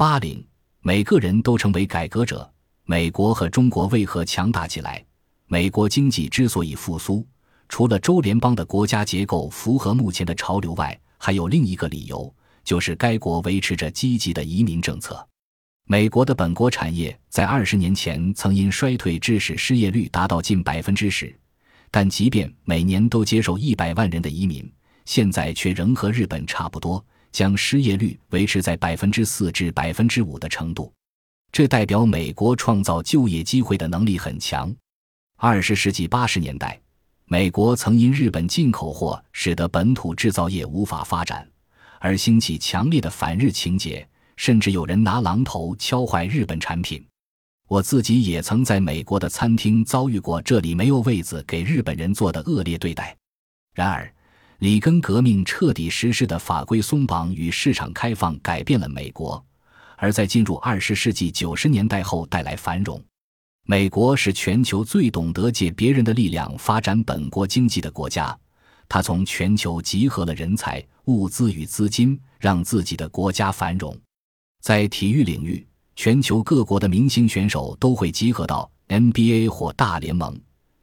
八零，每个人都成为改革者。美国和中国为何强大起来？美国经济之所以复苏，除了州联邦的国家结构符合目前的潮流外，还有另一个理由，就是该国维持着积极的移民政策。美国的本国产业在二十年前曾因衰退致使失业率达到近百分之十，但即便每年都接受一百万人的移民，现在却仍和日本差不多。将失业率维持在百分之四至百分之五的程度，这代表美国创造就业机会的能力很强。二十世纪八十年代，美国曾因日本进口货使得本土制造业无法发展，而兴起强烈的反日情节，甚至有人拿榔头敲坏日本产品。我自己也曾在美国的餐厅遭遇过这里没有位子给日本人做的恶劣对待。然而。里根革命彻底实施的法规松绑与市场开放改变了美国，而在进入二十世纪九十年代后带来繁荣。美国是全球最懂得借别人的力量发展本国经济的国家，它从全球集合了人才、物资与资金，让自己的国家繁荣。在体育领域，全球各国的明星选手都会集合到 NBA 或大联盟；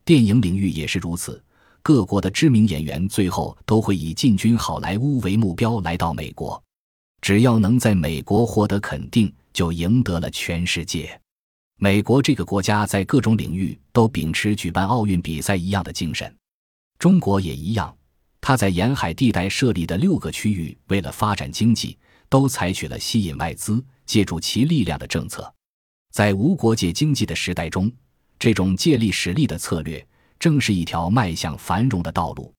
电影领域也是如此。各国的知名演员最后都会以进军好莱坞为目标来到美国，只要能在美国获得肯定，就赢得了全世界。美国这个国家在各种领域都秉持举办奥运比赛一样的精神，中国也一样。他在沿海地带设立的六个区域，为了发展经济，都采取了吸引外资、借助其力量的政策。在无国界经济的时代中，这种借力使力的策略。正是一条迈向繁荣的道路。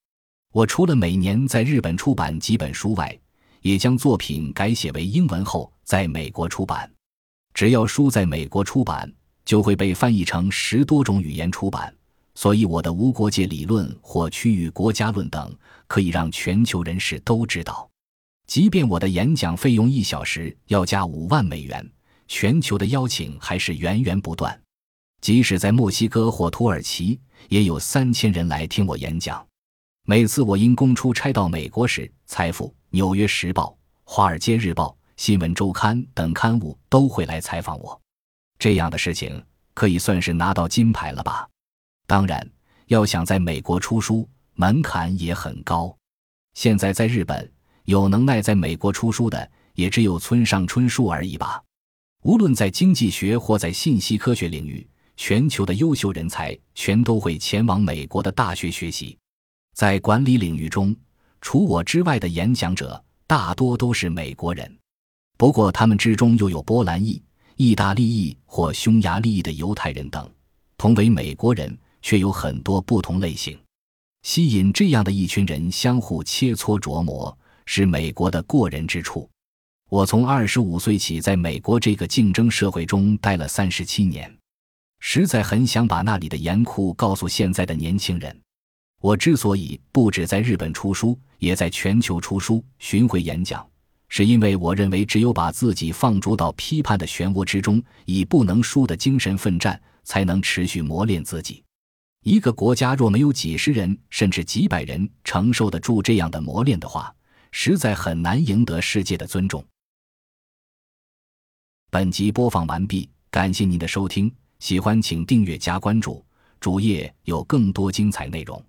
我除了每年在日本出版几本书外，也将作品改写为英文后在美国出版。只要书在美国出版，就会被翻译成十多种语言出版。所以我的无国界理论或区域国家论等，可以让全球人士都知道。即便我的演讲费用一小时要加五万美元，全球的邀请还是源源不断。即使在墨西哥或土耳其，也有三千人来听我演讲。每次我因公出差到美国时，《财富》《纽约时报》《华尔街日报》《新闻周刊》等刊物都会来采访我。这样的事情可以算是拿到金牌了吧？当然，要想在美国出书，门槛也很高。现在在日本，有能耐在美国出书的，也只有村上春树而已吧。无论在经济学或在信息科学领域。全球的优秀人才全都会前往美国的大学学习，在管理领域中，除我之外的演讲者大多都是美国人。不过，他们之中又有波兰裔、意大利裔或匈牙利裔的犹太人等，同为美国人，却有很多不同类型。吸引这样的一群人相互切磋琢磨，是美国的过人之处。我从二十五岁起，在美国这个竞争社会中待了三十七年。实在很想把那里的严酷告诉现在的年轻人。我之所以不止在日本出书，也在全球出书、巡回演讲，是因为我认为，只有把自己放逐到批判的漩涡之中，以不能输的精神奋战，才能持续磨练自己。一个国家若没有几十人甚至几百人承受得住这样的磨练的话，实在很难赢得世界的尊重。本集播放完毕，感谢您的收听。喜欢请订阅加关注，主页有更多精彩内容。